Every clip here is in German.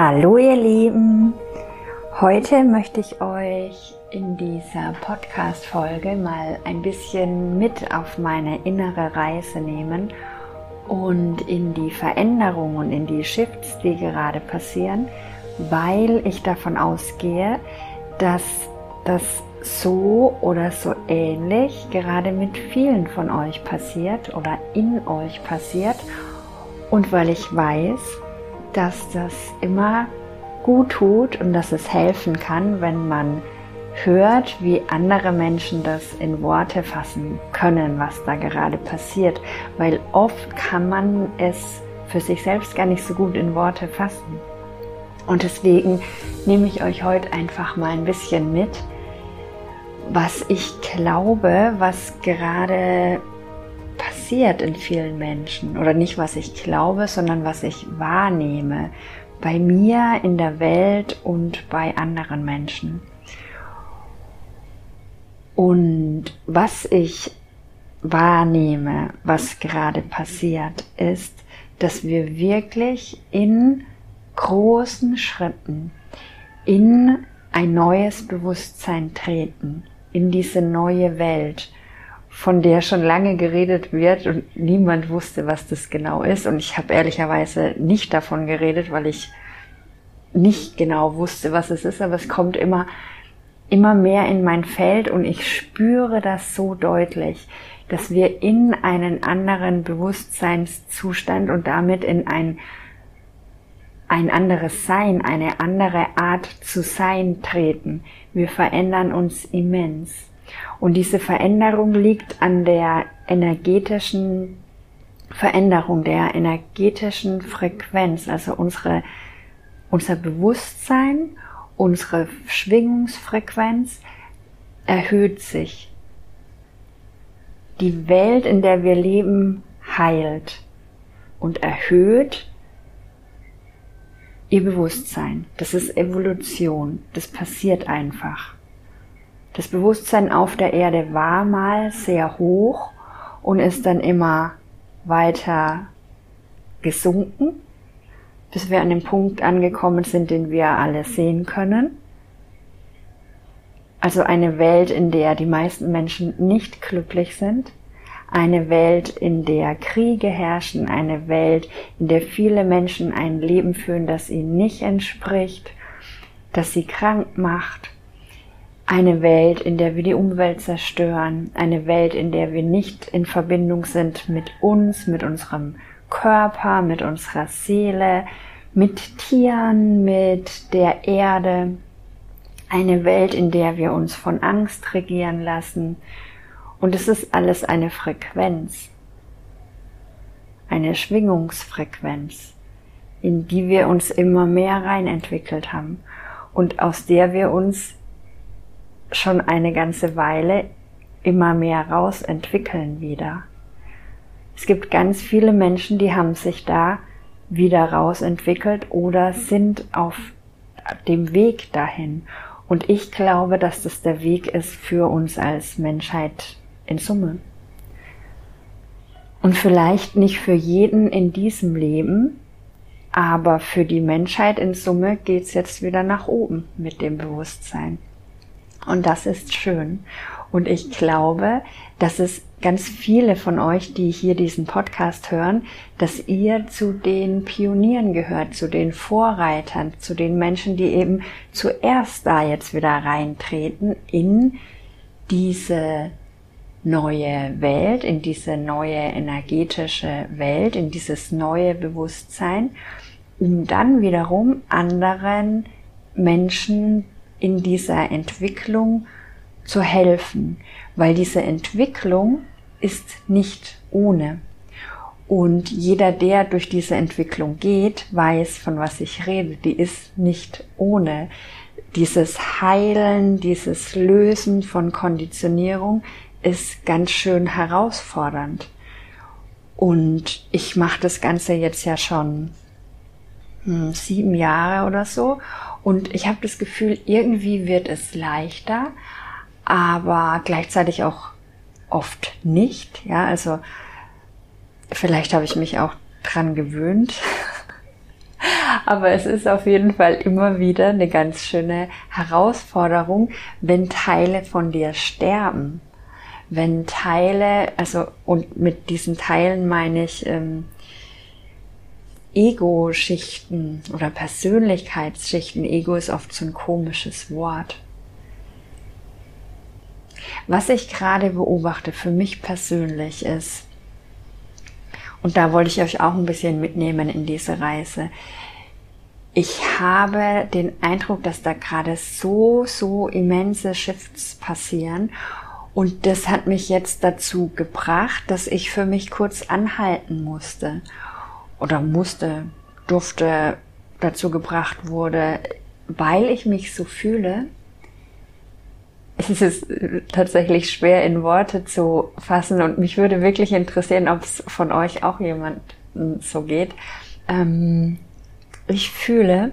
Hallo ihr Lieben, heute möchte ich euch in dieser Podcast-Folge mal ein bisschen mit auf meine innere Reise nehmen und in die Veränderungen und in die Shifts, die gerade passieren, weil ich davon ausgehe, dass das so oder so ähnlich gerade mit vielen von euch passiert oder in euch passiert und weil ich weiß, dass das immer gut tut und dass es helfen kann, wenn man hört, wie andere Menschen das in Worte fassen können, was da gerade passiert, weil oft kann man es für sich selbst gar nicht so gut in Worte fassen. Und deswegen nehme ich euch heute einfach mal ein bisschen mit, was ich glaube, was gerade passiert in vielen Menschen. Oder nicht, was ich glaube, sondern was ich wahrnehme. Bei mir, in der Welt und bei anderen Menschen. Und was ich wahrnehme, was gerade passiert, ist, dass wir wirklich in großen Schritten in ein neues Bewusstsein treten, in diese neue Welt, von der schon lange geredet wird und niemand wusste, was das genau ist. Und ich habe ehrlicherweise nicht davon geredet, weil ich nicht genau wusste, was es ist, aber es kommt immer, immer mehr in mein Feld und ich spüre das so deutlich, dass wir in einen anderen Bewusstseinszustand und damit in ein, ein anderes Sein, eine andere Art zu sein treten. Wir verändern uns immens. Und diese Veränderung liegt an der energetischen Veränderung, der energetischen Frequenz, also unsere, unser Bewusstsein, unsere Schwingungsfrequenz erhöht sich. Die Welt, in der wir leben, heilt und erhöht ihr Bewusstsein. Das ist Evolution. Das passiert einfach. Das Bewusstsein auf der Erde war mal sehr hoch und ist dann immer weiter gesunken, bis wir an den Punkt angekommen sind, den wir alle sehen können. Also eine Welt, in der die meisten Menschen nicht glücklich sind, eine Welt, in der Kriege herrschen, eine Welt, in der viele Menschen ein Leben führen, das ihnen nicht entspricht, das sie krank macht, eine Welt, in der wir die Umwelt zerstören, eine Welt, in der wir nicht in Verbindung sind mit uns, mit unserem Körper, mit unserer Seele, mit Tieren, mit der Erde, eine Welt, in der wir uns von Angst regieren lassen. Und es ist alles eine Frequenz, eine Schwingungsfrequenz, in die wir uns immer mehr rein entwickelt haben und aus der wir uns schon eine ganze Weile immer mehr rausentwickeln wieder. Es gibt ganz viele Menschen, die haben sich da wieder rausentwickelt oder sind auf dem Weg dahin. Und ich glaube, dass das der Weg ist für uns als Menschheit in Summe. Und vielleicht nicht für jeden in diesem Leben, aber für die Menschheit in Summe geht's jetzt wieder nach oben mit dem Bewusstsein. Und das ist schön. Und ich glaube, dass es ganz viele von euch, die hier diesen Podcast hören, dass ihr zu den Pionieren gehört, zu den Vorreitern, zu den Menschen, die eben zuerst da jetzt wieder reintreten in diese neue Welt, in diese neue energetische Welt, in dieses neue Bewusstsein, um dann wiederum anderen Menschen in dieser Entwicklung zu helfen, weil diese Entwicklung ist nicht ohne. Und jeder, der durch diese Entwicklung geht, weiß, von was ich rede. Die ist nicht ohne. Dieses Heilen, dieses Lösen von Konditionierung ist ganz schön herausfordernd. Und ich mache das Ganze jetzt ja schon hm, sieben Jahre oder so. Und ich habe das Gefühl, irgendwie wird es leichter, aber gleichzeitig auch oft nicht. Ja, also vielleicht habe ich mich auch dran gewöhnt. Aber es ist auf jeden Fall immer wieder eine ganz schöne Herausforderung, wenn Teile von dir sterben. Wenn Teile, also und mit diesen Teilen meine ich ähm, Ego-Schichten oder Persönlichkeitsschichten. Ego ist oft so ein komisches Wort. Was ich gerade beobachte für mich persönlich ist, und da wollte ich euch auch ein bisschen mitnehmen in diese Reise. Ich habe den Eindruck, dass da gerade so, so immense Shifts passieren. Und das hat mich jetzt dazu gebracht, dass ich für mich kurz anhalten musste oder musste, durfte, dazu gebracht wurde, weil ich mich so fühle. Es ist tatsächlich schwer in Worte zu fassen und mich würde wirklich interessieren, ob es von euch auch jemand so geht. Ähm, ich fühle,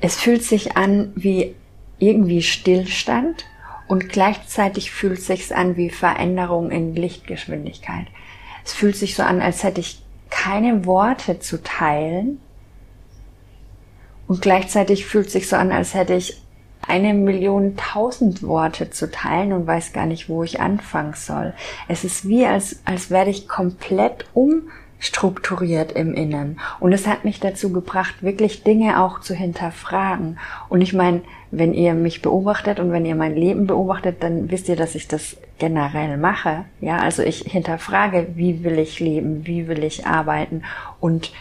es fühlt sich an wie irgendwie Stillstand und gleichzeitig fühlt es sich an wie Veränderung in Lichtgeschwindigkeit. Es fühlt sich so an, als hätte ich keine Worte zu teilen. Und gleichzeitig fühlt sich so an, als hätte ich eine Million tausend Worte zu teilen und weiß gar nicht, wo ich anfangen soll. Es ist wie, als, als werde ich komplett umstrukturiert im Innen. Und es hat mich dazu gebracht, wirklich Dinge auch zu hinterfragen. Und ich meine, wenn ihr mich beobachtet und wenn ihr mein Leben beobachtet, dann wisst ihr, dass ich das generell mache. Ja, also ich hinterfrage, wie will ich leben, wie will ich arbeiten und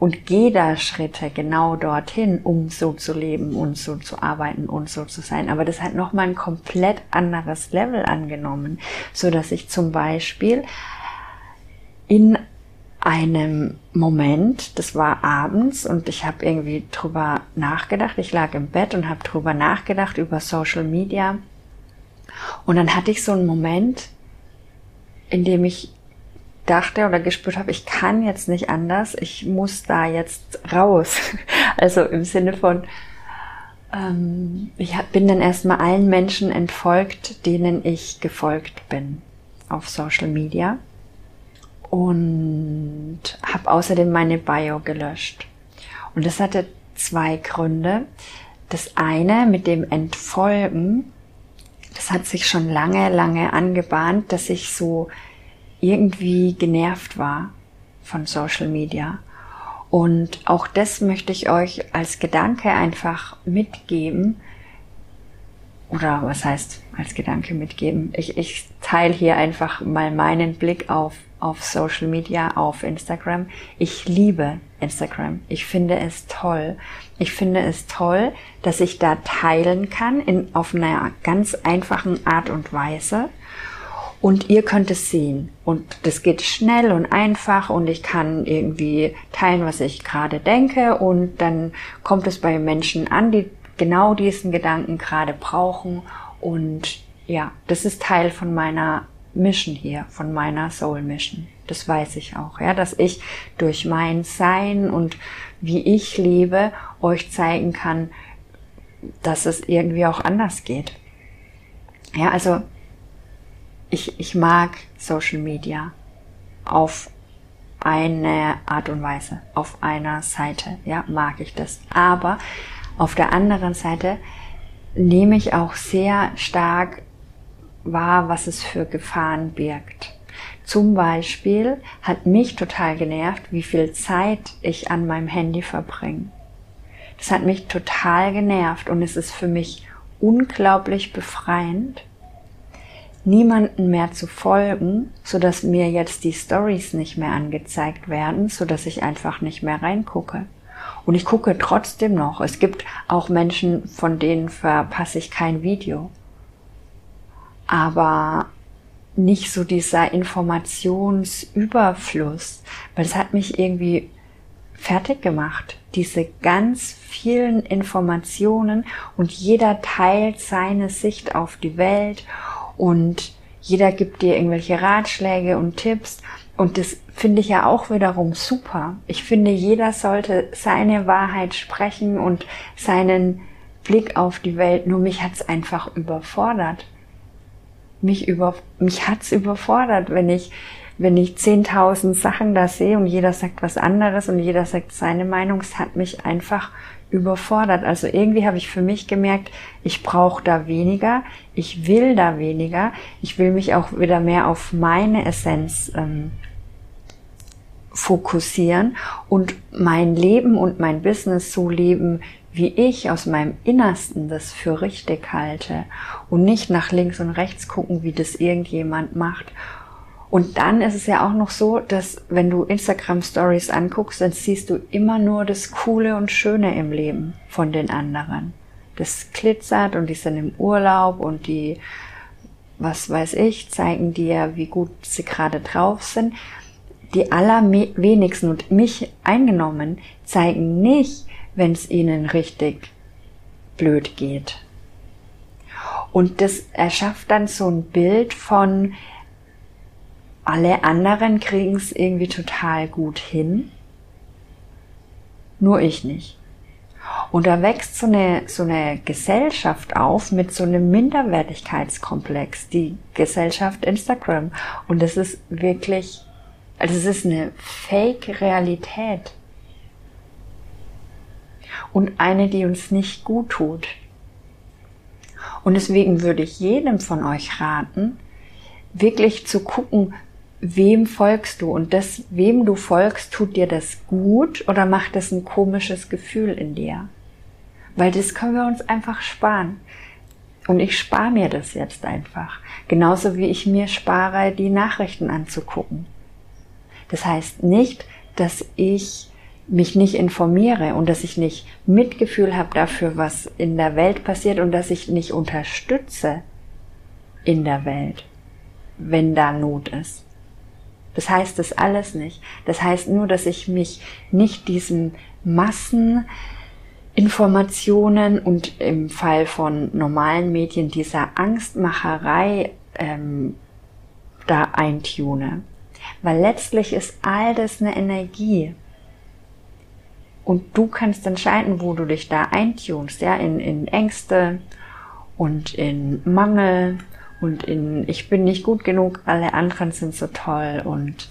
und gehe da Schritte genau dorthin, um so zu leben und so zu arbeiten und so zu sein. Aber das hat nochmal ein komplett anderes Level angenommen, so dass ich zum Beispiel in einem Moment, das war abends und ich habe irgendwie drüber nachgedacht. Ich lag im Bett und habe drüber nachgedacht über Social Media. Und dann hatte ich so einen Moment, in dem ich dachte oder gespürt habe, ich kann jetzt nicht anders, ich muss da jetzt raus. Also im Sinne von, ähm, ich bin dann erstmal allen Menschen entfolgt, denen ich gefolgt bin auf Social Media und habe außerdem meine Bio gelöscht. Und das hatte zwei Gründe. Das eine mit dem Entfolgen, das hat sich schon lange, lange angebahnt, dass ich so irgendwie genervt war von Social Media. Und auch das möchte ich euch als Gedanke einfach mitgeben, oder was heißt als Gedanke mitgeben? Ich, ich teile hier einfach mal meinen Blick auf, auf Social Media, auf Instagram. Ich liebe Instagram. Ich finde es toll. Ich finde es toll, dass ich da teilen kann in, auf einer ganz einfachen Art und Weise. Und ihr könnt es sehen. Und das geht schnell und einfach und ich kann irgendwie teilen, was ich gerade denke und dann kommt es bei Menschen an, die genau diesen Gedanken gerade brauchen. Und ja, das ist Teil von meiner Mission hier, von meiner Soul Mission. Das weiß ich auch, ja, dass ich durch mein Sein und wie ich lebe euch zeigen kann, dass es irgendwie auch anders geht. Ja, also ich, ich mag Social Media auf eine Art und Weise, auf einer Seite, ja, mag ich das. Aber auf der anderen Seite nehme ich auch sehr stark wahr, was es für Gefahren birgt. Zum Beispiel hat mich total genervt, wie viel Zeit ich an meinem Handy verbringe. Das hat mich total genervt und es ist für mich unglaublich befreiend, niemanden mehr zu folgen, so dass mir jetzt die Stories nicht mehr angezeigt werden, so dass ich einfach nicht mehr reingucke. Und ich gucke trotzdem noch. Es gibt auch Menschen, von denen verpasse ich kein Video. Aber nicht so dieser Informationsüberfluss, weil es hat mich irgendwie fertig gemacht. Diese ganz vielen Informationen und jeder teilt seine Sicht auf die Welt und jeder gibt dir irgendwelche Ratschläge und Tipps und das finde ich ja auch wiederum super. Ich finde, jeder sollte seine Wahrheit sprechen und seinen Blick auf die Welt. Nur mich hat's einfach überfordert. Mich über, mich hat's überfordert, wenn ich wenn ich 10.000 Sachen da sehe und jeder sagt was anderes und jeder sagt seine Meinung, es hat mich einfach überfordert. Also irgendwie habe ich für mich gemerkt, ich brauche da weniger, ich will da weniger, ich will mich auch wieder mehr auf meine Essenz ähm, fokussieren und mein Leben und mein Business so leben, wie ich aus meinem Innersten das für richtig halte und nicht nach links und rechts gucken, wie das irgendjemand macht. Und dann ist es ja auch noch so, dass wenn du Instagram Stories anguckst, dann siehst du immer nur das Coole und Schöne im Leben von den anderen. Das glitzert und die sind im Urlaub und die, was weiß ich, zeigen dir, wie gut sie gerade drauf sind. Die allerwenigsten und mich eingenommen zeigen nicht, wenn es ihnen richtig blöd geht. Und das erschafft dann so ein Bild von, alle anderen kriegen es irgendwie total gut hin, nur ich nicht. Und da wächst so eine, so eine Gesellschaft auf mit so einem Minderwertigkeitskomplex, die Gesellschaft Instagram. Und das ist wirklich, also es ist eine Fake-Realität und eine, die uns nicht gut tut. Und deswegen würde ich jedem von euch raten, wirklich zu gucken, wem folgst du und das, wem du folgst, tut dir das gut oder macht das ein komisches Gefühl in dir? Weil das können wir uns einfach sparen. Und ich spare mir das jetzt einfach. Genauso wie ich mir spare, die Nachrichten anzugucken. Das heißt nicht, dass ich mich nicht informiere und dass ich nicht Mitgefühl habe dafür, was in der Welt passiert und dass ich nicht unterstütze in der Welt, wenn da Not ist. Das heißt das alles nicht. Das heißt nur, dass ich mich nicht diesen Masseninformationen und im Fall von normalen Medien dieser Angstmacherei ähm, da eintune. Weil letztlich ist all das eine Energie. Und du kannst entscheiden, wo du dich da eintunst, ja, in, in Ängste und in Mangel und in ich bin nicht gut genug, alle anderen sind so toll und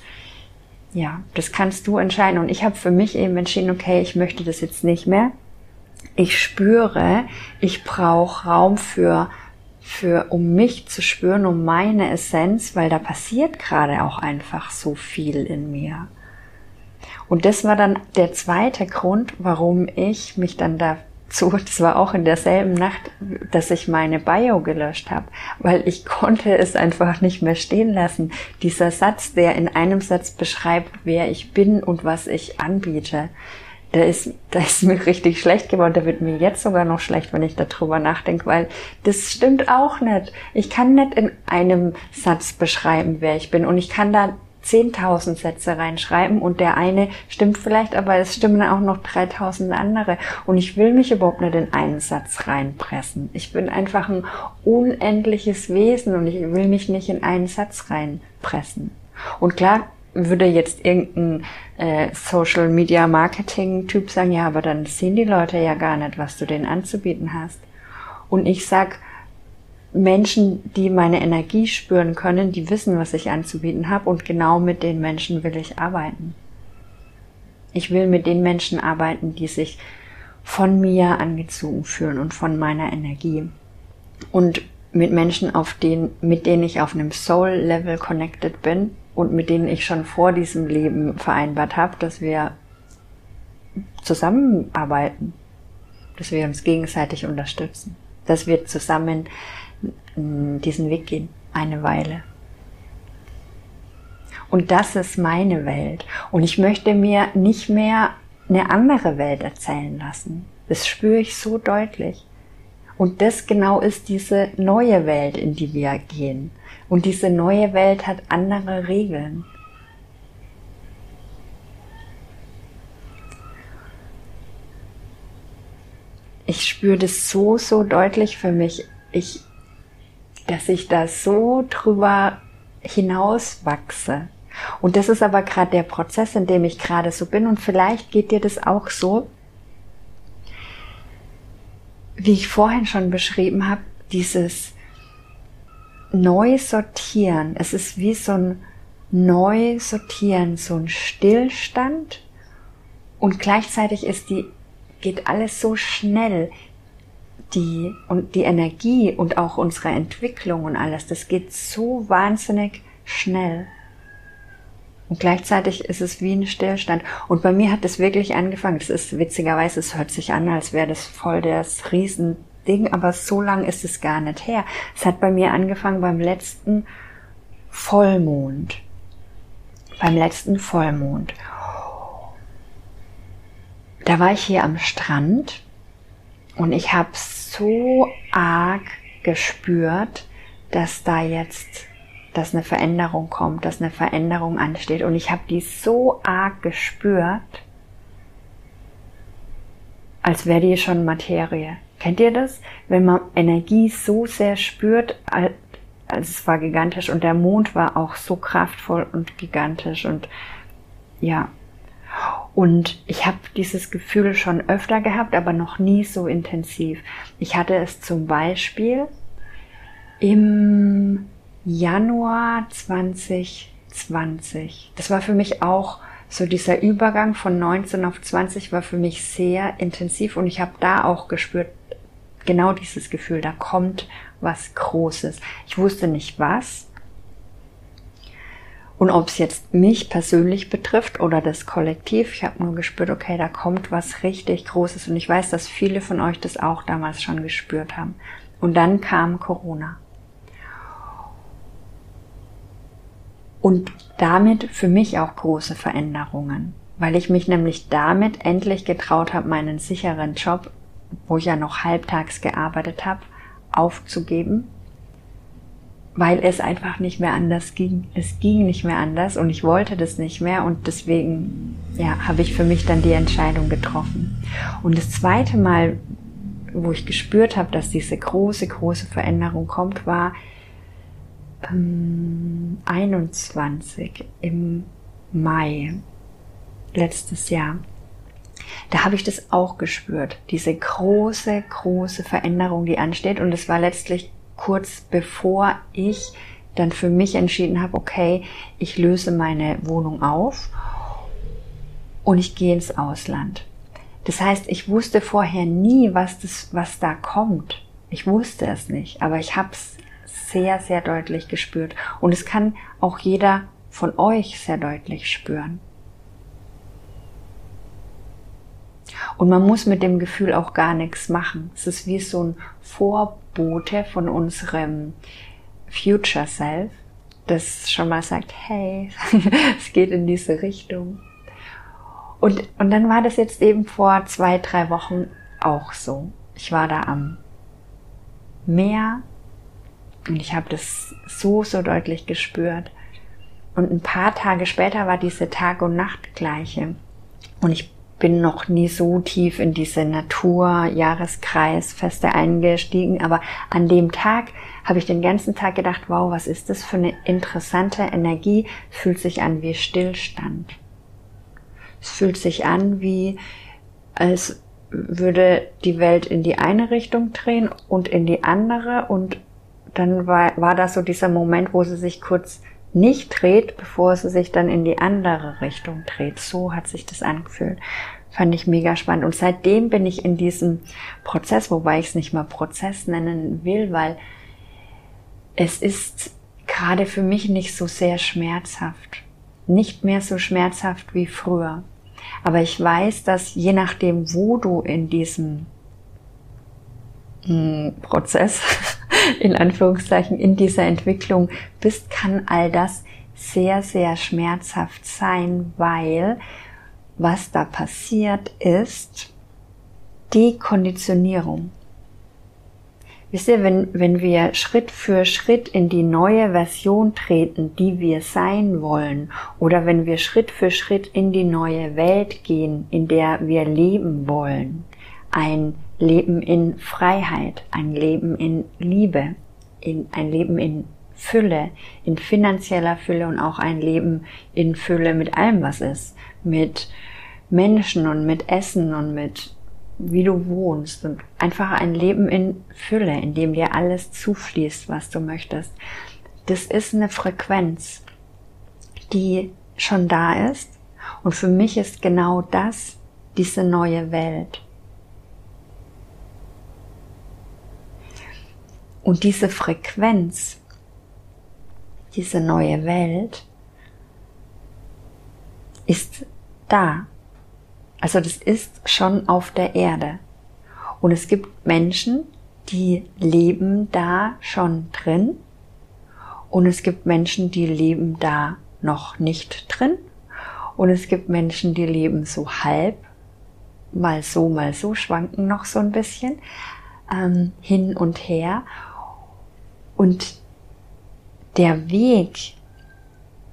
ja, das kannst du entscheiden. Und ich habe für mich eben entschieden, okay, ich möchte das jetzt nicht mehr. Ich spüre, ich brauche Raum für, für, um mich zu spüren, um meine Essenz, weil da passiert gerade auch einfach so viel in mir. Und das war dann der zweite Grund, warum ich mich dann dazu, das war auch in derselben Nacht, dass ich meine Bio gelöscht habe, weil ich konnte es einfach nicht mehr stehen lassen. Dieser Satz, der in einem Satz beschreibt, wer ich bin und was ich anbiete, da ist, da ist mir richtig schlecht geworden. Da wird mir jetzt sogar noch schlecht, wenn ich darüber nachdenke, weil das stimmt auch nicht. Ich kann nicht in einem Satz beschreiben, wer ich bin. Und ich kann da 10.000 Sätze reinschreiben und der eine stimmt vielleicht, aber es stimmen auch noch 3.000 andere. Und ich will mich überhaupt nicht in einen Satz reinpressen. Ich bin einfach ein unendliches Wesen und ich will mich nicht in einen Satz reinpressen. Und klar würde jetzt irgendein äh, Social Media Marketing Typ sagen, ja, aber dann sehen die Leute ja gar nicht, was du denen anzubieten hast. Und ich sag, Menschen, die meine Energie spüren können, die wissen, was ich anzubieten habe und genau mit den Menschen will ich arbeiten. Ich will mit den Menschen arbeiten, die sich von mir angezogen fühlen und von meiner Energie. Und mit Menschen, auf denen, mit denen ich auf einem Soul-Level connected bin und mit denen ich schon vor diesem Leben vereinbart habe, dass wir zusammenarbeiten, dass wir uns gegenseitig unterstützen, dass wir zusammen diesen Weg gehen, eine Weile. Und das ist meine Welt. Und ich möchte mir nicht mehr eine andere Welt erzählen lassen. Das spüre ich so deutlich. Und das genau ist diese neue Welt, in die wir gehen. Und diese neue Welt hat andere Regeln. Ich spüre das so, so deutlich für mich. Ich dass ich da so drüber hinaus wachse. Und das ist aber gerade der Prozess, in dem ich gerade so bin. Und vielleicht geht dir das auch so, wie ich vorhin schon beschrieben habe, dieses neu sortieren. Es ist wie so ein neu sortieren, so ein Stillstand und gleichzeitig ist die, geht alles so schnell, die, und die Energie und auch unsere Entwicklung und alles, das geht so wahnsinnig schnell. Und gleichzeitig ist es wie ein Stillstand. Und bei mir hat es wirklich angefangen. Es ist witzigerweise, es hört sich an, als wäre das voll das Riesending, aber so lang ist es gar nicht her. Es hat bei mir angefangen beim letzten Vollmond. Beim letzten Vollmond. Da war ich hier am Strand und ich habe so arg gespürt, dass da jetzt, dass eine Veränderung kommt, dass eine Veränderung ansteht. Und ich habe die so arg gespürt, als wäre die schon Materie. Kennt ihr das? Wenn man Energie so sehr spürt, also es war gigantisch und der Mond war auch so kraftvoll und gigantisch und ja. Und ich habe dieses Gefühl schon öfter gehabt, aber noch nie so intensiv. Ich hatte es zum Beispiel im Januar 2020. Das war für mich auch so dieser Übergang von 19 auf 20 war für mich sehr intensiv und ich habe da auch gespürt, genau dieses Gefühl, da kommt was Großes. Ich wusste nicht was, und ob es jetzt mich persönlich betrifft oder das Kollektiv, ich habe nur gespürt, okay, da kommt was richtig Großes. Und ich weiß, dass viele von euch das auch damals schon gespürt haben. Und dann kam Corona. Und damit für mich auch große Veränderungen, weil ich mich nämlich damit endlich getraut habe, meinen sicheren Job, wo ich ja noch halbtags gearbeitet habe, aufzugeben weil es einfach nicht mehr anders ging. Es ging nicht mehr anders und ich wollte das nicht mehr und deswegen ja, habe ich für mich dann die Entscheidung getroffen. Und das zweite Mal, wo ich gespürt habe, dass diese große, große Veränderung kommt, war ähm, 21 im Mai letztes Jahr. Da habe ich das auch gespürt, diese große, große Veränderung, die ansteht. Und es war letztlich kurz bevor ich dann für mich entschieden habe, okay, ich löse meine Wohnung auf und ich gehe ins Ausland. Das heißt, ich wusste vorher nie, was das, was da kommt. Ich wusste es nicht, aber ich habe es sehr, sehr deutlich gespürt. Und es kann auch jeder von euch sehr deutlich spüren. Und man muss mit dem Gefühl auch gar nichts machen. Es ist wie so ein Vorbote von unserem Future Self, das schon mal sagt, hey, es geht in diese Richtung. Und, und dann war das jetzt eben vor zwei, drei Wochen auch so. Ich war da am Meer und ich habe das so, so deutlich gespürt. Und ein paar Tage später war diese Tag- und Nachtgleiche. Und ich bin noch nie so tief in diese Natur-Jahreskreisfeste eingestiegen, aber an dem Tag habe ich den ganzen Tag gedacht, wow, was ist das für eine interessante Energie? Es fühlt sich an wie Stillstand. Es fühlt sich an wie, als würde die Welt in die eine Richtung drehen und in die andere und dann war, war das so dieser Moment, wo sie sich kurz nicht dreht, bevor sie sich dann in die andere Richtung dreht. So hat sich das angefühlt. Fand ich mega spannend. Und seitdem bin ich in diesem Prozess, wobei ich es nicht mal Prozess nennen will, weil es ist gerade für mich nicht so sehr schmerzhaft. Nicht mehr so schmerzhaft wie früher. Aber ich weiß, dass je nachdem, wo du in diesem hm, Prozess in Anführungszeichen in dieser Entwicklung bist, kann all das sehr, sehr schmerzhaft sein, weil was da passiert ist die Konditionierung. Wisst ihr, wenn, wenn wir Schritt für Schritt in die neue Version treten, die wir sein wollen, oder wenn wir Schritt für Schritt in die neue Welt gehen, in der wir leben wollen, ein Leben in Freiheit, ein Leben in Liebe, in, ein Leben in Fülle, in finanzieller Fülle und auch ein Leben in Fülle mit allem, was ist, mit Menschen und mit Essen und mit wie du wohnst und einfach ein Leben in Fülle, in dem dir alles zufließt, was du möchtest. Das ist eine Frequenz, die schon da ist. Und für mich ist genau das diese neue Welt. Und diese Frequenz, diese neue Welt ist da. Also das ist schon auf der Erde. Und es gibt Menschen, die leben da schon drin. Und es gibt Menschen, die leben da noch nicht drin. Und es gibt Menschen, die leben so halb, mal so, mal so, schwanken noch so ein bisschen ähm, hin und her. Und der Weg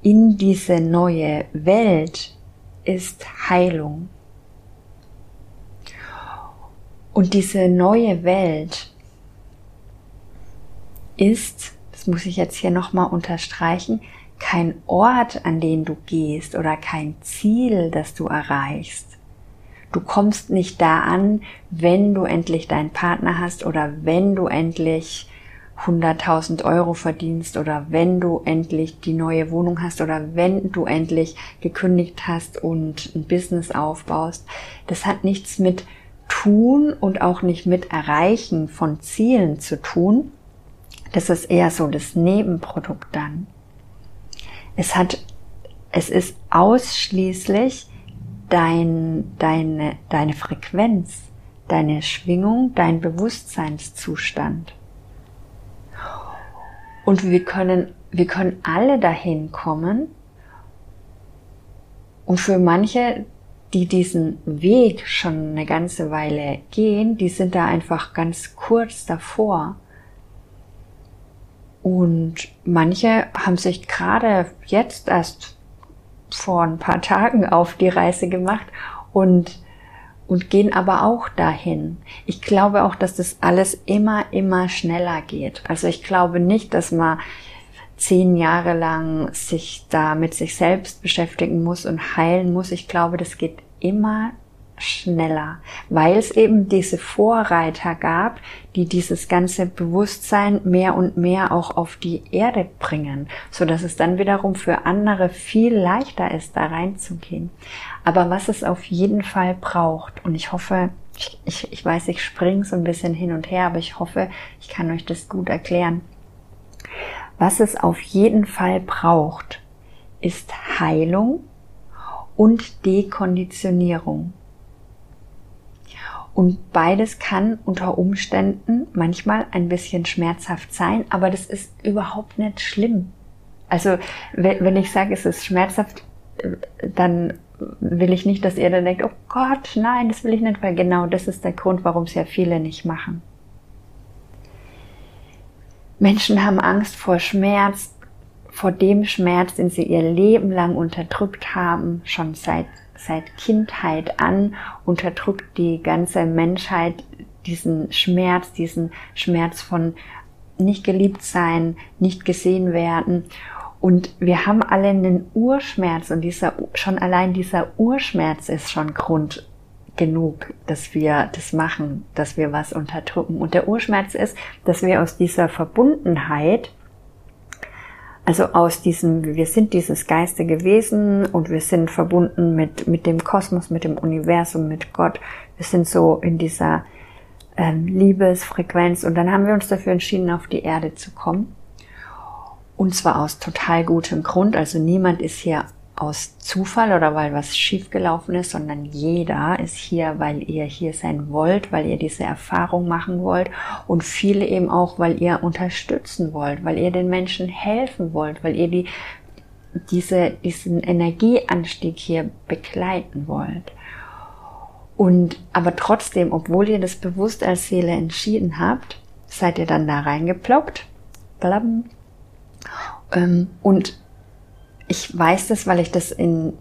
in diese neue Welt ist Heilung. Und diese neue Welt ist, das muss ich jetzt hier nochmal unterstreichen, kein Ort, an den du gehst oder kein Ziel, das du erreichst. Du kommst nicht da an, wenn du endlich deinen Partner hast oder wenn du endlich 100.000 Euro verdienst oder wenn du endlich die neue Wohnung hast oder wenn du endlich gekündigt hast und ein Business aufbaust. Das hat nichts mit tun und auch nicht mit erreichen von Zielen zu tun. Das ist eher so das Nebenprodukt dann. Es hat, es ist ausschließlich dein, deine, deine Frequenz, deine Schwingung, dein Bewusstseinszustand. Und wir können, wir können alle dahin kommen. Und für manche, die diesen Weg schon eine ganze Weile gehen, die sind da einfach ganz kurz davor. Und manche haben sich gerade jetzt erst vor ein paar Tagen auf die Reise gemacht und und gehen aber auch dahin. Ich glaube auch, dass das alles immer, immer schneller geht. Also ich glaube nicht, dass man zehn Jahre lang sich da mit sich selbst beschäftigen muss und heilen muss. Ich glaube, das geht immer schneller, weil es eben diese Vorreiter gab, die dieses ganze Bewusstsein mehr und mehr auch auf die Erde bringen, so dass es dann wiederum für andere viel leichter ist, da reinzugehen. Aber was es auf jeden Fall braucht, und ich hoffe, ich, ich, ich weiß, ich springe so ein bisschen hin und her, aber ich hoffe, ich kann euch das gut erklären. Was es auf jeden Fall braucht, ist Heilung und Dekonditionierung. Und beides kann unter Umständen manchmal ein bisschen schmerzhaft sein, aber das ist überhaupt nicht schlimm. Also wenn ich sage, es ist schmerzhaft, dann will ich nicht, dass ihr dann denkt, oh Gott, nein, das will ich nicht, weil genau das ist der Grund, warum es ja viele nicht machen. Menschen haben Angst vor Schmerz, vor dem Schmerz, den sie ihr Leben lang unterdrückt haben, schon seit seit Kindheit an unterdrückt die ganze Menschheit diesen Schmerz, diesen Schmerz von nicht geliebt sein, nicht gesehen werden. Und wir haben alle einen Urschmerz und dieser, schon allein dieser Urschmerz ist schon Grund genug, dass wir das machen, dass wir was unterdrücken. Und der Urschmerz ist, dass wir aus dieser Verbundenheit also aus diesem, wir sind dieses geistige Wesen und wir sind verbunden mit, mit dem Kosmos, mit dem Universum, mit Gott. Wir sind so in dieser ähm, Liebesfrequenz und dann haben wir uns dafür entschieden, auf die Erde zu kommen. Und zwar aus total gutem Grund. Also niemand ist hier aus Zufall oder weil was schiefgelaufen ist, sondern jeder ist hier, weil ihr hier sein wollt, weil ihr diese Erfahrung machen wollt und viele eben auch, weil ihr unterstützen wollt, weil ihr den Menschen helfen wollt, weil ihr die, diese, diesen Energieanstieg hier begleiten wollt. Und aber trotzdem, obwohl ihr das bewusst als Seele entschieden habt, seid ihr dann da reingeploppt. Blablabla. Ähm, und ich weiß das, weil ich das in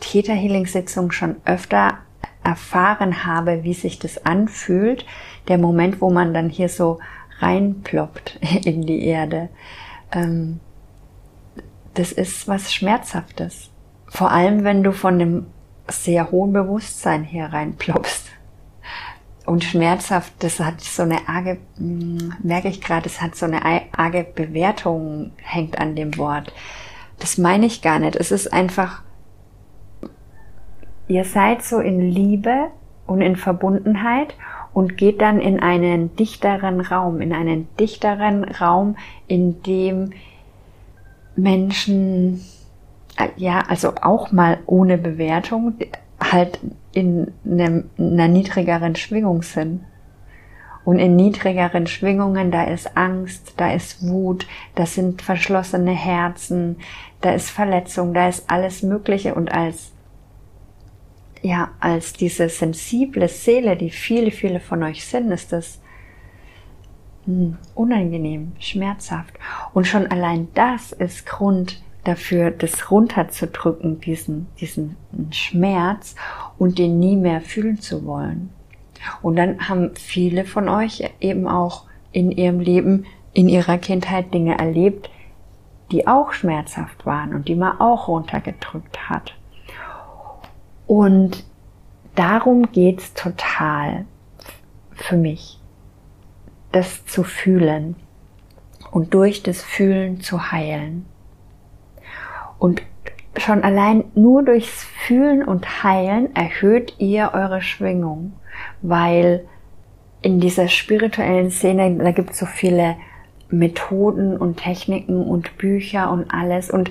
Theta Healing Sitzungen schon öfter erfahren habe, wie sich das anfühlt. Der Moment, wo man dann hier so reinploppt in die Erde. Ähm, das ist was Schmerzhaftes. Vor allem, wenn du von einem sehr hohen Bewusstsein hier reinploppst. Und schmerzhaft, das hat so eine arge, hm, merke ich gerade, es hat so eine arge Bewertung, hängt an dem Wort das meine ich gar nicht. Es ist einfach, ihr seid so in Liebe und in Verbundenheit und geht dann in einen dichteren Raum, in einen dichteren Raum, in dem Menschen, äh, ja, also auch mal ohne Bewertung, halt in einem, einer niedrigeren Schwingung sind. Und in niedrigeren Schwingungen, da ist Angst, da ist Wut, da sind verschlossene Herzen, da ist Verletzung, da ist alles Mögliche. Und als, ja, als diese sensible Seele, die viele, viele von euch sind, ist das hm, unangenehm, schmerzhaft. Und schon allein das ist Grund dafür, das runterzudrücken, diesen, diesen Schmerz und den nie mehr fühlen zu wollen. Und dann haben viele von euch eben auch in ihrem Leben, in ihrer Kindheit Dinge erlebt, die auch schmerzhaft waren und die man auch runtergedrückt hat. Und darum geht's total für mich, das zu fühlen und durch das Fühlen zu heilen. Und schon allein nur durchs Fühlen und Heilen erhöht ihr eure Schwingung, weil in dieser spirituellen Szene, da gibt es so viele Methoden und Techniken und Bücher und alles. Und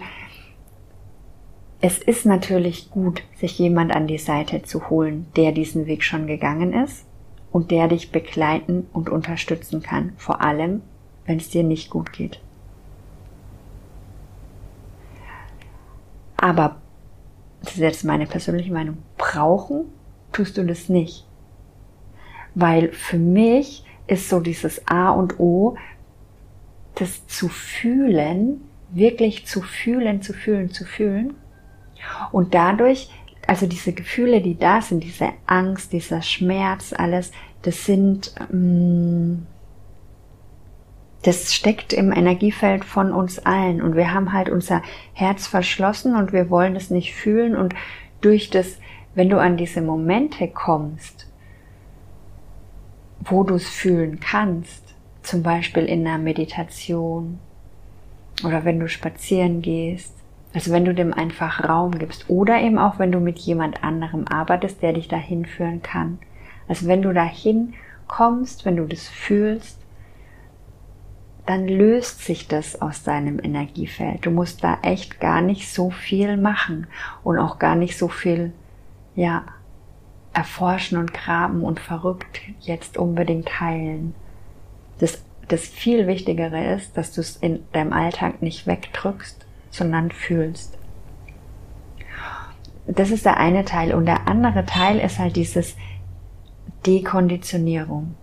es ist natürlich gut, sich jemand an die Seite zu holen, der diesen Weg schon gegangen ist und der dich begleiten und unterstützen kann, vor allem, wenn es dir nicht gut geht. Aber, das ist jetzt meine persönliche Meinung, brauchen tust du das nicht. Weil für mich ist so dieses A und O, das zu fühlen, wirklich zu fühlen, zu fühlen, zu fühlen. Und dadurch, also diese Gefühle, die da sind, diese Angst, dieser Schmerz, alles, das sind, ähm, das steckt im Energiefeld von uns allen und wir haben halt unser Herz verschlossen und wir wollen es nicht fühlen und durch das, wenn du an diese Momente kommst, wo du es fühlen kannst, zum Beispiel in einer Meditation oder wenn du spazieren gehst, also wenn du dem einfach Raum gibst oder eben auch wenn du mit jemand anderem arbeitest, der dich dahin führen kann. Also wenn du dahin kommst, wenn du das fühlst, dann löst sich das aus deinem Energiefeld. Du musst da echt gar nicht so viel machen und auch gar nicht so viel, ja, erforschen und graben und verrückt jetzt unbedingt heilen. Das, das viel Wichtigere ist, dass du es in deinem Alltag nicht wegdrückst, sondern fühlst. Das ist der eine Teil. Und der andere Teil ist halt dieses Dekonditionierung.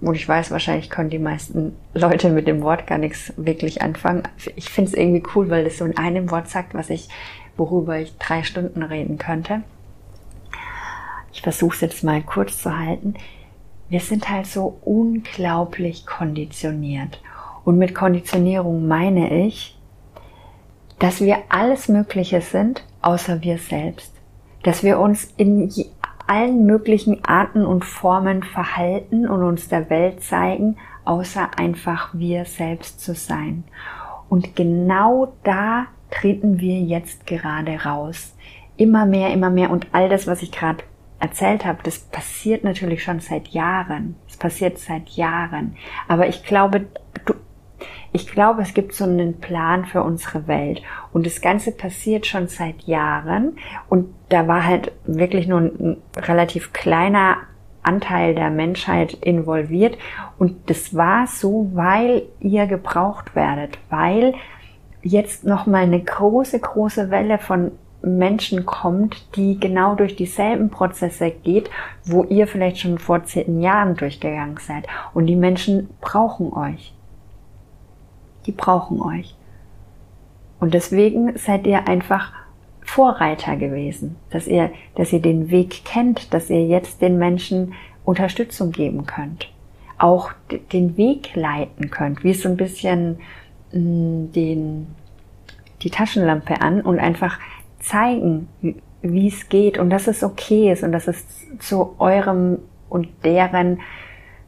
Und ich weiß, wahrscheinlich können die meisten Leute mit dem Wort gar nichts wirklich anfangen. Ich finde es irgendwie cool, weil es so in einem Wort sagt, was ich, worüber ich drei Stunden reden könnte. Ich versuche es jetzt mal kurz zu halten. Wir sind halt so unglaublich konditioniert. Und mit Konditionierung meine ich, dass wir alles Mögliche sind, außer wir selbst. Dass wir uns in allen möglichen Arten und Formen verhalten und uns der Welt zeigen, außer einfach wir selbst zu sein. Und genau da treten wir jetzt gerade raus. Immer mehr, immer mehr. Und all das, was ich gerade erzählt habe, das passiert natürlich schon seit Jahren. Es passiert seit Jahren. Aber ich glaube, ich glaube, es gibt so einen Plan für unsere Welt. Und das Ganze passiert schon seit Jahren. Und da war halt wirklich nur ein relativ kleiner Anteil der Menschheit involviert. Und das war so, weil ihr gebraucht werdet, weil jetzt nochmal eine große, große Welle von Menschen kommt, die genau durch dieselben Prozesse geht, wo ihr vielleicht schon vor zehn Jahren durchgegangen seid. Und die Menschen brauchen euch die brauchen euch. Und deswegen seid ihr einfach Vorreiter gewesen, dass ihr, dass ihr den Weg kennt, dass ihr jetzt den Menschen Unterstützung geben könnt, auch den Weg leiten könnt, wie so ein bisschen mm, den, die Taschenlampe an und einfach zeigen, wie es geht und dass es okay ist und dass es zu eurem und deren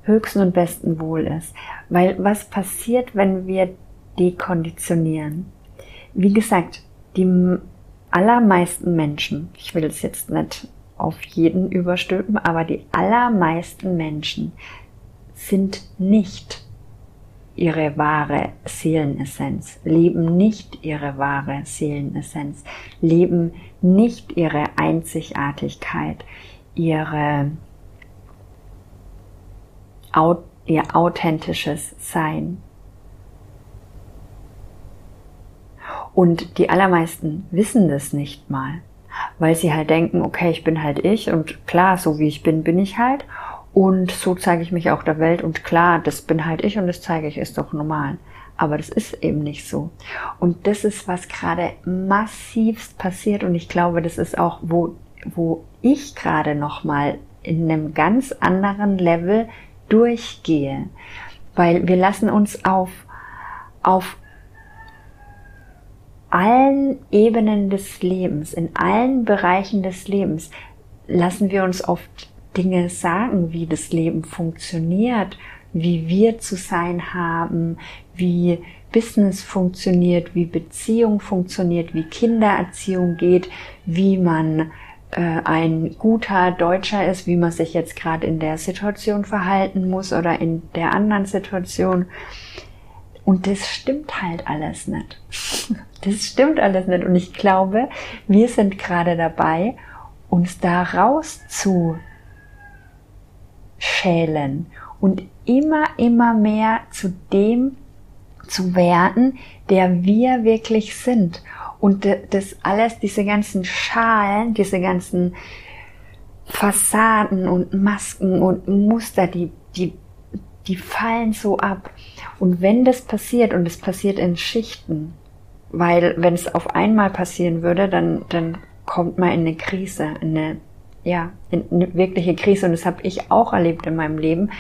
höchsten und besten Wohl ist. Weil was passiert, wenn wir dekonditionieren. wie gesagt, die allermeisten Menschen, ich will es jetzt nicht auf jeden überstülpen, aber die allermeisten Menschen sind nicht ihre wahre Seelenessenz, leben nicht ihre wahre Seelenessenz, leben nicht ihre Einzigartigkeit, ihre, ihr authentisches Sein. Und die allermeisten wissen das nicht mal, weil sie halt denken, okay, ich bin halt ich und klar, so wie ich bin, bin ich halt und so zeige ich mich auch der Welt und klar, das bin halt ich und das zeige ich, ist doch normal. Aber das ist eben nicht so. Und das ist, was gerade massivst passiert und ich glaube, das ist auch, wo, wo ich gerade nochmal in einem ganz anderen Level durchgehe. Weil wir lassen uns auf, auf allen Ebenen des Lebens, in allen Bereichen des Lebens, lassen wir uns oft Dinge sagen, wie das Leben funktioniert, wie wir zu sein haben, wie Business funktioniert, wie Beziehung funktioniert, wie Kindererziehung geht, wie man äh, ein guter Deutscher ist, wie man sich jetzt gerade in der Situation verhalten muss oder in der anderen Situation. Und das stimmt halt alles nicht. Das stimmt alles nicht. Und ich glaube, wir sind gerade dabei, uns da raus zu schälen und immer, immer mehr zu dem zu werden, der wir wirklich sind. Und das alles, diese ganzen Schalen, diese ganzen Fassaden und Masken und Muster, die, die, die fallen so ab. Und wenn das passiert, und es passiert in Schichten, weil wenn es auf einmal passieren würde, dann, dann kommt man in eine Krise, in eine ja, eine wirkliche Krise und das habe ich auch erlebt in meinem Leben.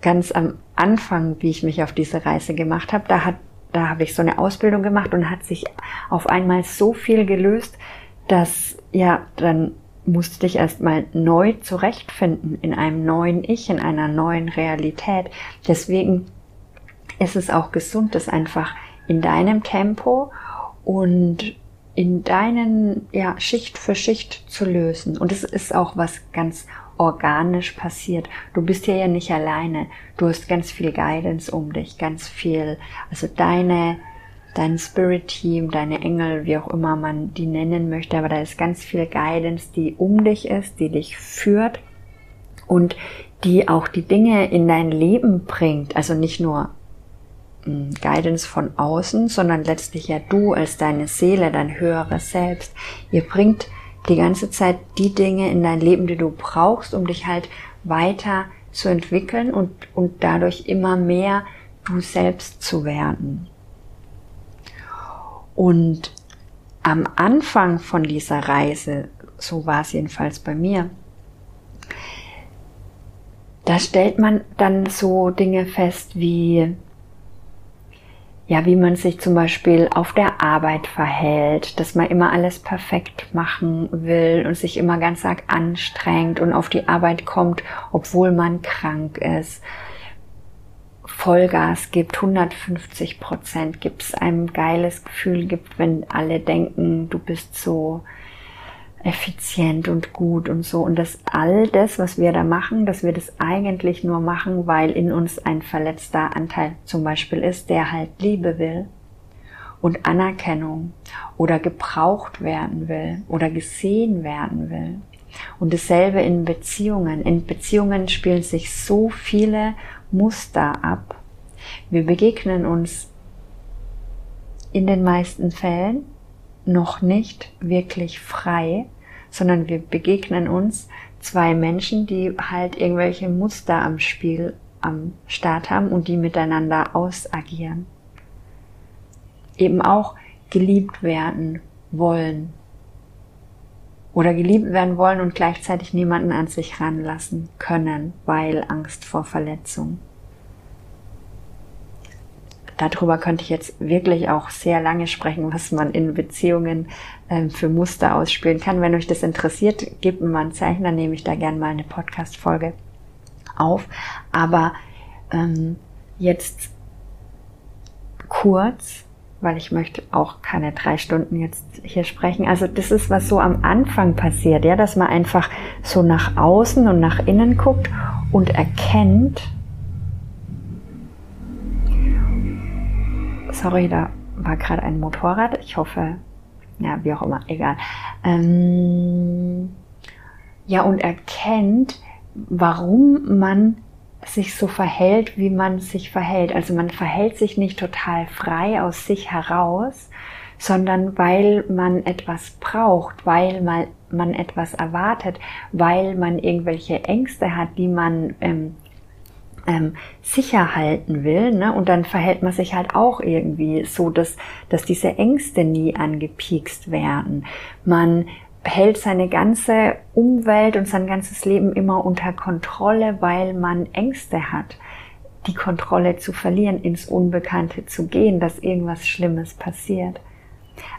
Ganz am Anfang, wie ich mich auf diese Reise gemacht habe, da hat da habe ich so eine Ausbildung gemacht und hat sich auf einmal so viel gelöst, dass ja, dann musste ich erstmal neu zurechtfinden in einem neuen Ich, in einer neuen Realität. Deswegen ist es auch gesund, das einfach in deinem Tempo und in deinen, ja, Schicht für Schicht zu lösen. Und es ist auch was ganz organisch passiert. Du bist hier ja nicht alleine. Du hast ganz viel Guidance um dich, ganz viel, also deine, dein Spirit Team, deine Engel, wie auch immer man die nennen möchte, aber da ist ganz viel Guidance, die um dich ist, die dich führt und die auch die Dinge in dein Leben bringt. Also nicht nur Guidance von außen, sondern letztlich ja du als deine Seele, dein höheres Selbst. Ihr bringt die ganze Zeit die Dinge in dein Leben, die du brauchst, um dich halt weiter zu entwickeln und, und dadurch immer mehr du selbst zu werden. Und am Anfang von dieser Reise, so war es jedenfalls bei mir, da stellt man dann so Dinge fest wie, ja, wie man sich zum Beispiel auf der Arbeit verhält, dass man immer alles perfekt machen will und sich immer ganz arg anstrengt und auf die Arbeit kommt, obwohl man krank ist. Vollgas gibt, 150 Prozent, gibt es einem geiles Gefühl gibt, wenn alle denken, du bist so effizient und gut und so. Und das all das, was wir da machen, dass wir das eigentlich nur machen, weil in uns ein verletzter Anteil zum Beispiel ist, der halt Liebe will und Anerkennung oder gebraucht werden will oder gesehen werden will. Und dasselbe in Beziehungen. In Beziehungen spielen sich so viele Muster ab. Wir begegnen uns in den meisten Fällen noch nicht wirklich frei, sondern wir begegnen uns zwei Menschen, die halt irgendwelche Muster am Spiel am Start haben und die miteinander ausagieren. Eben auch geliebt werden wollen. Oder geliebt werden wollen und gleichzeitig niemanden an sich ranlassen können, weil Angst vor Verletzung darüber könnte ich jetzt wirklich auch sehr lange sprechen, was man in Beziehungen ähm, für Muster ausspielen kann. Wenn euch das interessiert, gebt mir mal ein Zeichen, dann nehme ich da gerne mal eine Podcast-Folge auf. Aber ähm, jetzt kurz, weil ich möchte auch keine drei Stunden jetzt hier sprechen. Also das ist, was so am Anfang passiert, ja, dass man einfach so nach außen und nach innen guckt und erkennt, sorry, da war gerade ein Motorrad. Ich hoffe, ja, wie auch immer, egal. Ähm, ja, und erkennt, warum man sich so verhält, wie man sich verhält. Also man verhält sich nicht total frei aus sich heraus, sondern weil man etwas braucht, weil man, man etwas erwartet, weil man irgendwelche Ängste hat, die man ähm, ähm, sicher halten will. Ne? Und dann verhält man sich halt auch irgendwie so, dass, dass diese Ängste nie angepiekst werden. Man hält seine ganze Umwelt und sein ganzes Leben immer unter Kontrolle, weil man Ängste hat, die Kontrolle zu verlieren, ins Unbekannte zu gehen, dass irgendwas Schlimmes passiert.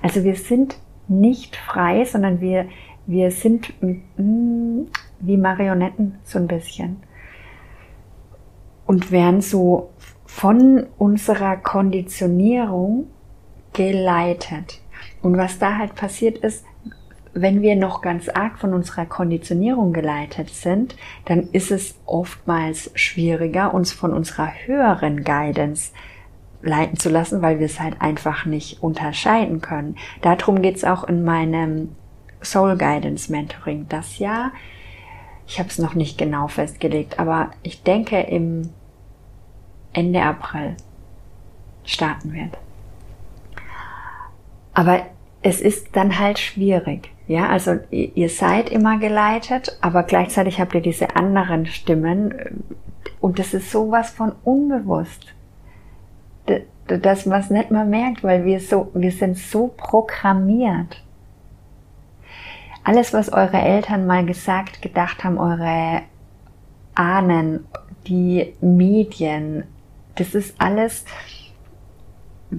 Also wir sind nicht frei, sondern wir, wir sind mm, wie Marionetten so ein bisschen und werden so von unserer Konditionierung geleitet. Und was da halt passiert ist, wenn wir noch ganz arg von unserer Konditionierung geleitet sind, dann ist es oftmals schwieriger, uns von unserer höheren Guidance leiten zu lassen, weil wir es halt einfach nicht unterscheiden können. Darum geht's auch in meinem Soul Guidance Mentoring das Jahr. Ich habe es noch nicht genau festgelegt, aber ich denke im Ende April starten wird. Aber es ist dann halt schwierig. Ja, also ihr seid immer geleitet, aber gleichzeitig habt ihr diese anderen Stimmen und das ist sowas von unbewusst. Das, was nicht mal merkt, weil wir so, wir sind so programmiert. Alles, was eure Eltern mal gesagt, gedacht haben, eure Ahnen, die Medien, das ist alles,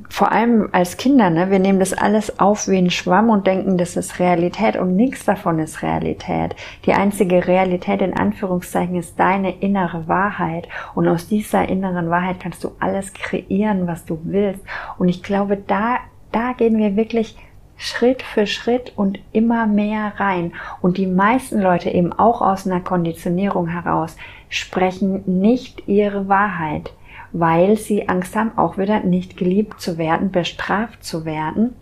vor allem als Kinder, ne, wir nehmen das alles auf wie ein Schwamm und denken, das ist Realität und nichts davon ist Realität. Die einzige Realität in Anführungszeichen ist deine innere Wahrheit und aus dieser inneren Wahrheit kannst du alles kreieren, was du willst. Und ich glaube, da, da gehen wir wirklich Schritt für Schritt und immer mehr rein. Und die meisten Leute eben auch aus einer Konditionierung heraus sprechen nicht ihre Wahrheit weil sie Angst haben, auch wieder nicht geliebt zu werden, bestraft zu werden.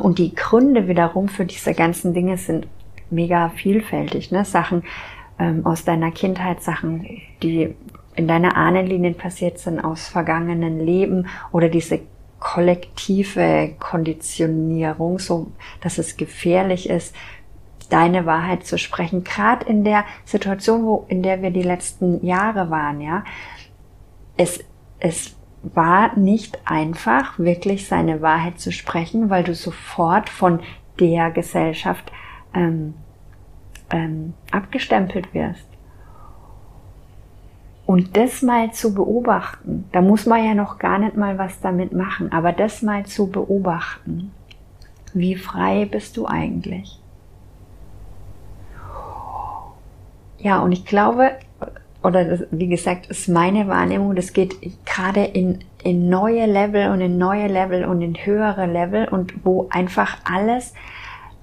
Und die Gründe wiederum für diese ganzen Dinge sind mega vielfältig. Ne? Sachen ähm, aus deiner Kindheit, Sachen, die in deiner Ahnenlinie passiert sind, aus vergangenen Leben oder diese kollektive Konditionierung, so dass es gefährlich ist, deine Wahrheit zu sprechen. Gerade in der Situation, wo in der wir die letzten Jahre waren, ja, es es war nicht einfach, wirklich seine Wahrheit zu sprechen, weil du sofort von der Gesellschaft ähm, ähm, abgestempelt wirst. Und das mal zu beobachten, da muss man ja noch gar nicht mal was damit machen, aber das mal zu beobachten, wie frei bist du eigentlich? Ja, und ich glaube, oder das, wie gesagt, ist meine Wahrnehmung, das geht gerade in, in neue Level und in neue Level und in höhere Level und wo einfach alles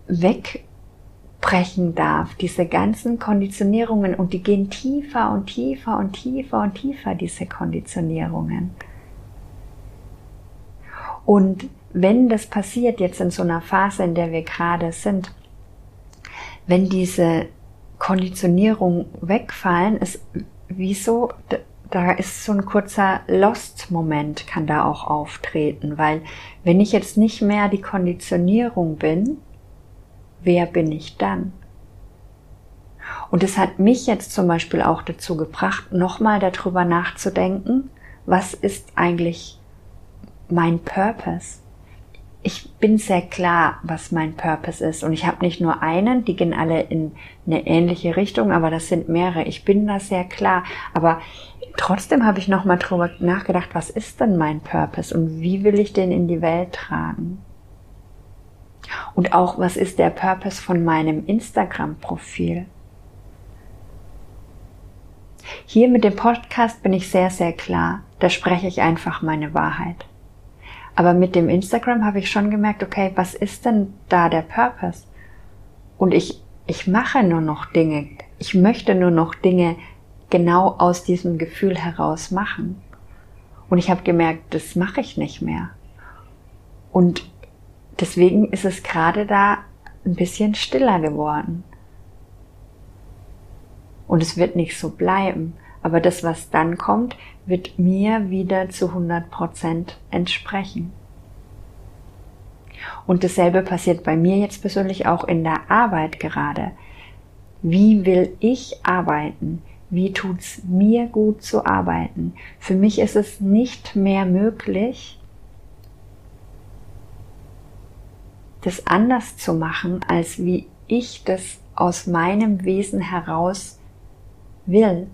wegbrechen darf, diese ganzen Konditionierungen und die gehen tiefer und tiefer und tiefer und tiefer, diese Konditionierungen. Und wenn das passiert jetzt in so einer Phase, in der wir gerade sind, wenn diese Konditionierung wegfallen, ist wieso, da ist so ein kurzer Lost-Moment kann da auch auftreten, weil wenn ich jetzt nicht mehr die Konditionierung bin, wer bin ich dann? Und es hat mich jetzt zum Beispiel auch dazu gebracht, nochmal darüber nachzudenken, was ist eigentlich mein Purpose? Ich bin sehr klar, was mein Purpose ist. Und ich habe nicht nur einen, die gehen alle in eine ähnliche Richtung, aber das sind mehrere. Ich bin da sehr klar. Aber trotzdem habe ich nochmal drüber nachgedacht, was ist denn mein Purpose und wie will ich den in die Welt tragen? Und auch, was ist der Purpose von meinem Instagram-Profil? Hier mit dem Podcast bin ich sehr, sehr klar. Da spreche ich einfach meine Wahrheit. Aber mit dem Instagram habe ich schon gemerkt, okay, was ist denn da der Purpose? Und ich, ich mache nur noch Dinge. Ich möchte nur noch Dinge genau aus diesem Gefühl heraus machen. Und ich habe gemerkt, das mache ich nicht mehr. Und deswegen ist es gerade da ein bisschen stiller geworden. Und es wird nicht so bleiben. Aber das, was dann kommt, wird mir wieder zu 100 Prozent entsprechen. Und dasselbe passiert bei mir jetzt persönlich auch in der Arbeit gerade. Wie will ich arbeiten? Wie tut's mir gut zu arbeiten? Für mich ist es nicht mehr möglich, das anders zu machen, als wie ich das aus meinem Wesen heraus will.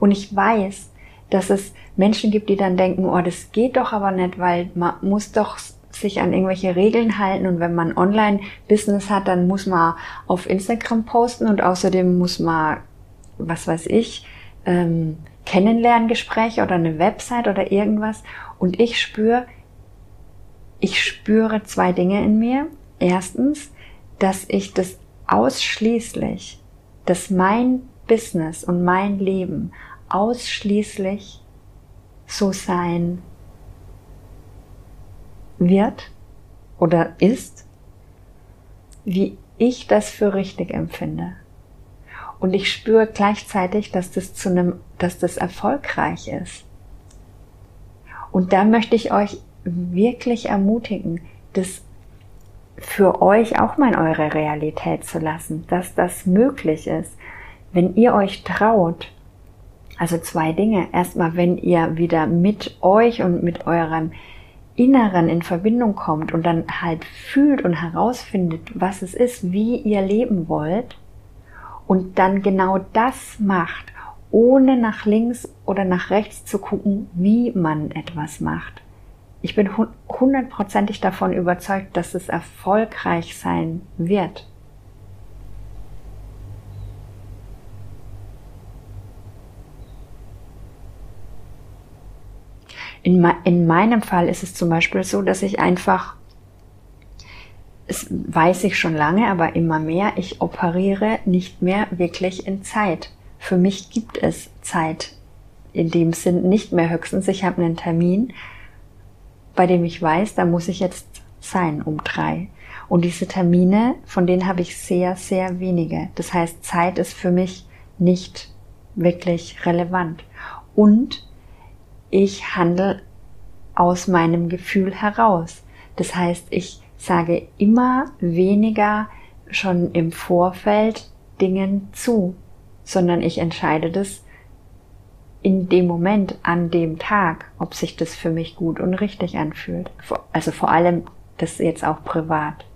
Und ich weiß, dass es Menschen gibt, die dann denken, oh, das geht doch aber nicht, weil man muss doch sich an irgendwelche Regeln halten und wenn man Online-Business hat, dann muss man auf Instagram posten und außerdem muss man, was weiß ich, ähm, Kennenlerngespräche oder eine Website oder irgendwas. Und ich spüre, ich spüre zwei Dinge in mir. Erstens, dass ich das ausschließlich, dass mein Business und mein Leben ausschließlich so sein wird oder ist, wie ich das für richtig empfinde. Und ich spüre gleichzeitig, dass das zu einem, dass das erfolgreich ist. Und da möchte ich euch wirklich ermutigen, das für euch auch mal in eure Realität zu lassen, dass das möglich ist, wenn ihr euch traut, also zwei Dinge. Erstmal, wenn ihr wieder mit euch und mit eurem Inneren in Verbindung kommt und dann halt fühlt und herausfindet, was es ist, wie ihr leben wollt und dann genau das macht, ohne nach links oder nach rechts zu gucken, wie man etwas macht. Ich bin hundertprozentig davon überzeugt, dass es erfolgreich sein wird. In, in meinem Fall ist es zum Beispiel so, dass ich einfach, es weiß ich schon lange, aber immer mehr, ich operiere nicht mehr wirklich in Zeit. Für mich gibt es Zeit in dem Sinn nicht mehr höchstens. Ich habe einen Termin, bei dem ich weiß, da muss ich jetzt sein um drei. Und diese Termine, von denen habe ich sehr, sehr wenige. Das heißt, Zeit ist für mich nicht wirklich relevant. Und ich handle aus meinem Gefühl heraus. Das heißt, ich sage immer weniger schon im Vorfeld Dingen zu, sondern ich entscheide das in dem Moment, an dem Tag, ob sich das für mich gut und richtig anfühlt. Also vor allem das jetzt auch privat.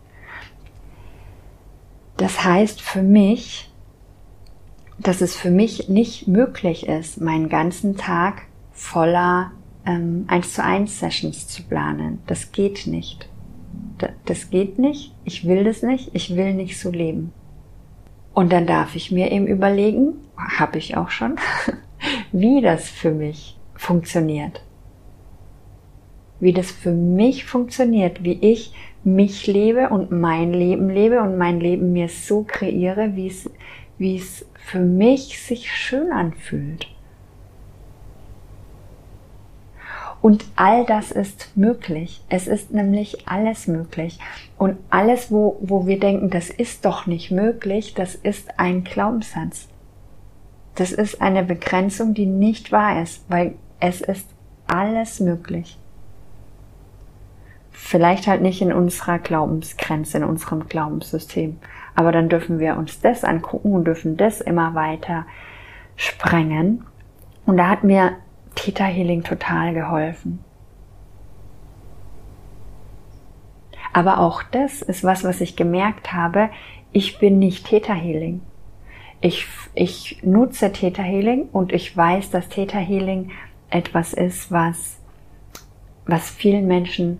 Das heißt für mich, dass es für mich nicht möglich ist, meinen ganzen Tag voller ähm, 1 zu 1 Sessions zu planen. Das geht nicht. Das geht nicht. Ich will das nicht. Ich will nicht so leben. Und dann darf ich mir eben überlegen, habe ich auch schon, wie das für mich funktioniert. Wie das für mich funktioniert, wie ich mich lebe und mein Leben lebe und mein Leben mir so kreiere, wie es, wie es für mich sich schön anfühlt. Und all das ist möglich. Es ist nämlich alles möglich. Und alles, wo, wo wir denken, das ist doch nicht möglich, das ist ein Glaubenssatz. Das ist eine Begrenzung, die nicht wahr ist, weil es ist alles möglich. Vielleicht halt nicht in unserer Glaubensgrenze, in unserem Glaubenssystem. Aber dann dürfen wir uns das angucken und dürfen das immer weiter sprengen. Und da hat mir Theta Healing total geholfen. Aber auch das ist was, was ich gemerkt habe. Ich bin nicht Theta Healing. Ich, ich nutze Theta Healing und ich weiß, dass Theta Healing etwas ist, was, was vielen Menschen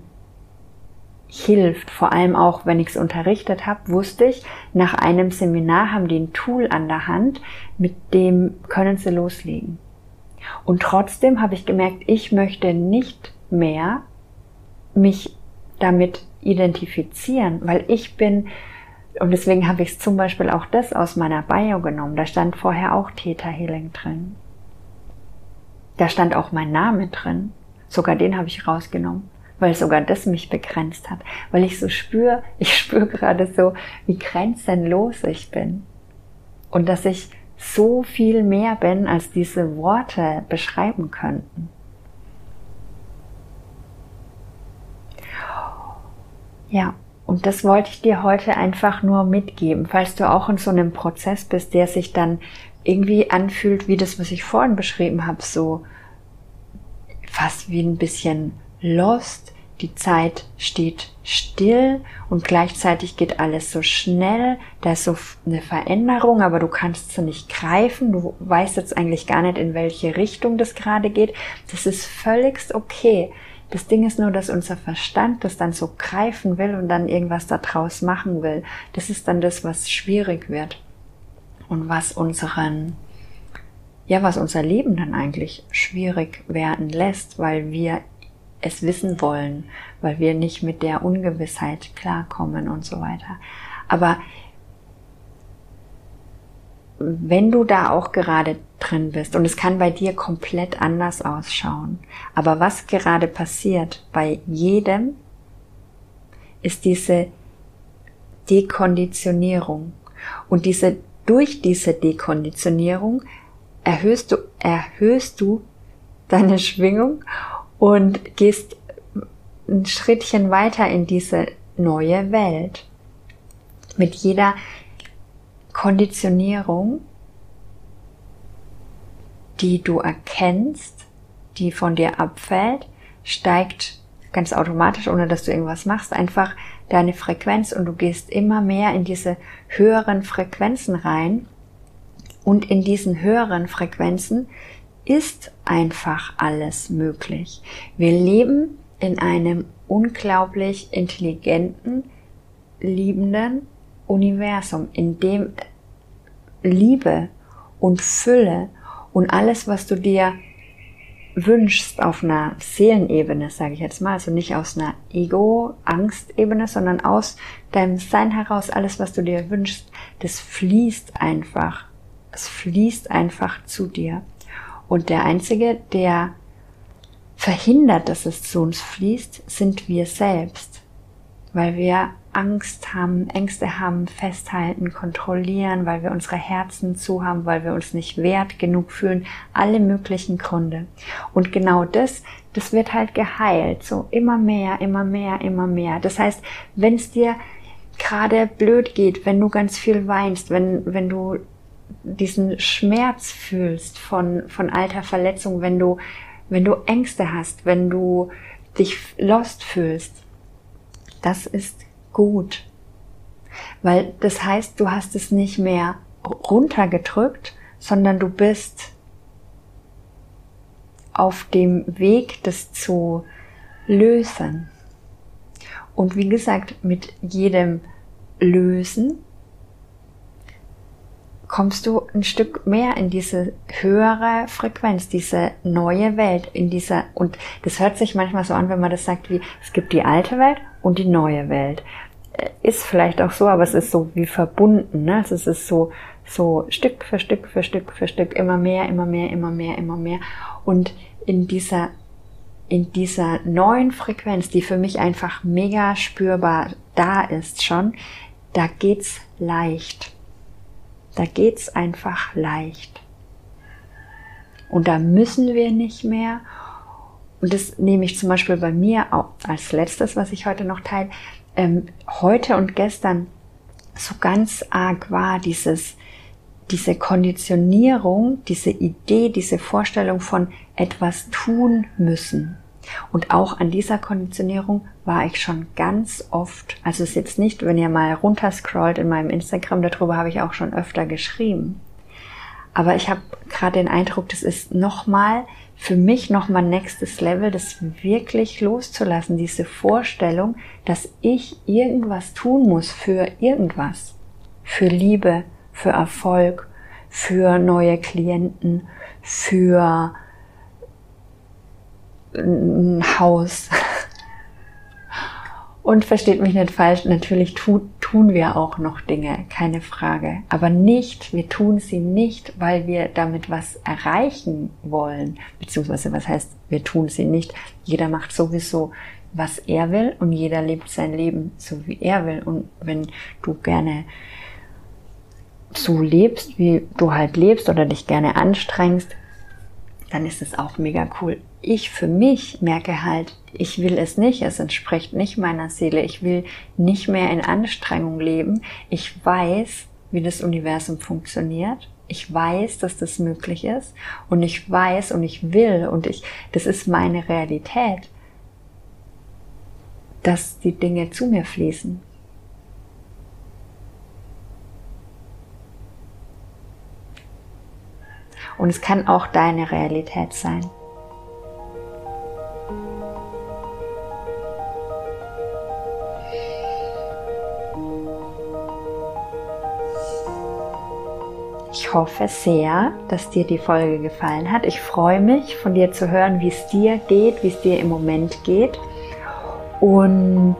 hilft. Vor allem auch, wenn ich es unterrichtet habe, wusste ich, nach einem Seminar haben die ein Tool an der Hand, mit dem können sie loslegen. Und trotzdem habe ich gemerkt, ich möchte nicht mehr mich damit identifizieren, weil ich bin, und deswegen habe ich zum Beispiel auch das aus meiner Bio genommen. Da stand vorher auch Theta Healing drin. Da stand auch mein Name drin. Sogar den habe ich rausgenommen, weil sogar das mich begrenzt hat. Weil ich so spüre, ich spüre gerade so, wie grenzenlos ich bin. Und dass ich so viel mehr bin, als diese Worte beschreiben könnten. Ja, und das wollte ich dir heute einfach nur mitgeben, falls du auch in so einem Prozess bist, der sich dann irgendwie anfühlt wie das, was ich vorhin beschrieben habe, so fast wie ein bisschen lost. Die Zeit steht still und gleichzeitig geht alles so schnell. Da ist so eine Veränderung, aber du kannst sie nicht greifen. Du weißt jetzt eigentlich gar nicht, in welche Richtung das gerade geht. Das ist völligst okay. Das Ding ist nur, dass unser Verstand das dann so greifen will und dann irgendwas daraus machen will. Das ist dann das, was schwierig wird und was unseren, ja, was unser Leben dann eigentlich schwierig werden lässt, weil wir es wissen wollen, weil wir nicht mit der Ungewissheit klarkommen und so weiter. Aber wenn du da auch gerade drin bist und es kann bei dir komplett anders ausschauen, aber was gerade passiert bei jedem, ist diese Dekonditionierung. Und diese, durch diese Dekonditionierung erhöhst du, erhöhst du deine Schwingung und gehst ein Schrittchen weiter in diese neue Welt. Mit jeder Konditionierung, die du erkennst, die von dir abfällt, steigt ganz automatisch, ohne dass du irgendwas machst, einfach deine Frequenz und du gehst immer mehr in diese höheren Frequenzen rein. Und in diesen höheren Frequenzen ist einfach alles möglich. Wir leben in einem unglaublich intelligenten, liebenden Universum, in dem Liebe und Fülle und alles, was du dir wünschst auf einer Seelenebene, sage ich jetzt mal, also nicht aus einer Ego-Angstebene, sondern aus deinem Sein heraus, alles, was du dir wünschst, das fließt einfach. Es fließt einfach zu dir. Und der Einzige, der verhindert, dass es zu uns fließt, sind wir selbst, weil wir Angst haben, Ängste haben, festhalten, kontrollieren, weil wir unsere Herzen zu haben, weil wir uns nicht wert genug fühlen, alle möglichen Gründe. Und genau das, das wird halt geheilt, so immer mehr, immer mehr, immer mehr. Das heißt, wenn es dir gerade blöd geht, wenn du ganz viel weinst, wenn, wenn du diesen Schmerz fühlst von, von alter Verletzung, wenn du, wenn du Ängste hast, wenn du dich lost fühlst, das ist gut. Weil das heißt, du hast es nicht mehr runtergedrückt, sondern du bist auf dem Weg, das zu lösen. Und wie gesagt, mit jedem Lösen kommst du ein Stück mehr in diese höhere Frequenz, diese neue Welt, in dieser, und das hört sich manchmal so an, wenn man das sagt, wie, es gibt die alte Welt und die neue Welt. Äh, ist vielleicht auch so, aber es ist so wie verbunden, ne? Also es ist so, so Stück für Stück für Stück für Stück immer mehr, immer mehr, immer mehr, immer mehr. Und in dieser, in dieser neuen Frequenz, die für mich einfach mega spürbar da ist schon, da geht's leicht da geht's einfach leicht. Und da müssen wir nicht mehr. Und das nehme ich zum Beispiel bei mir auch als letztes, was ich heute noch teile. Ähm, heute und gestern so ganz arg war dieses, diese Konditionierung, diese Idee, diese Vorstellung von etwas tun müssen. Und auch an dieser Konditionierung war ich schon ganz oft. Also es ist jetzt nicht, wenn ihr mal runterscrollt in meinem Instagram, darüber habe ich auch schon öfter geschrieben. Aber ich habe gerade den Eindruck, das ist nochmal für mich nochmal nächstes Level, das wirklich loszulassen, diese Vorstellung, dass ich irgendwas tun muss für irgendwas. Für Liebe, für Erfolg, für neue Klienten, für ein Haus, Und versteht mich nicht falsch, natürlich tu, tun wir auch noch Dinge, keine Frage. Aber nicht, wir tun sie nicht, weil wir damit was erreichen wollen. Beziehungsweise, was heißt, wir tun sie nicht. Jeder macht sowieso, was er will und jeder lebt sein Leben so, wie er will. Und wenn du gerne so lebst, wie du halt lebst oder dich gerne anstrengst, dann ist es auch mega cool. Ich für mich merke halt, ich will es nicht, es entspricht nicht meiner Seele, ich will nicht mehr in Anstrengung leben. Ich weiß, wie das Universum funktioniert. Ich weiß, dass das möglich ist und ich weiß und ich will und ich, das ist meine Realität, dass die Dinge zu mir fließen. Und es kann auch deine Realität sein. Ich hoffe sehr, dass dir die Folge gefallen hat. Ich freue mich, von dir zu hören, wie es dir geht, wie es dir im Moment geht. Und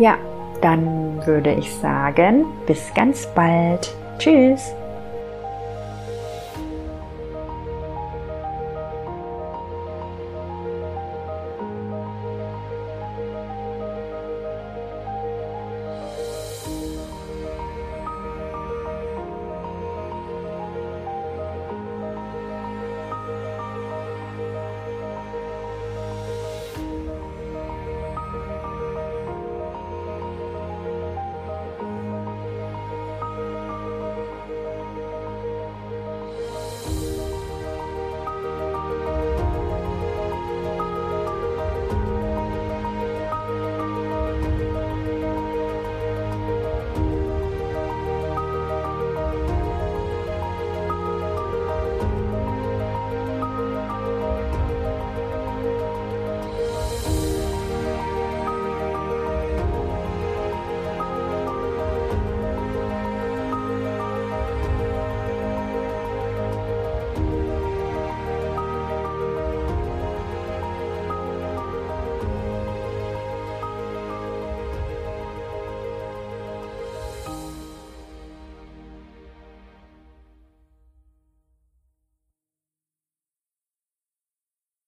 ja, dann würde ich sagen, bis ganz bald. Tschüss.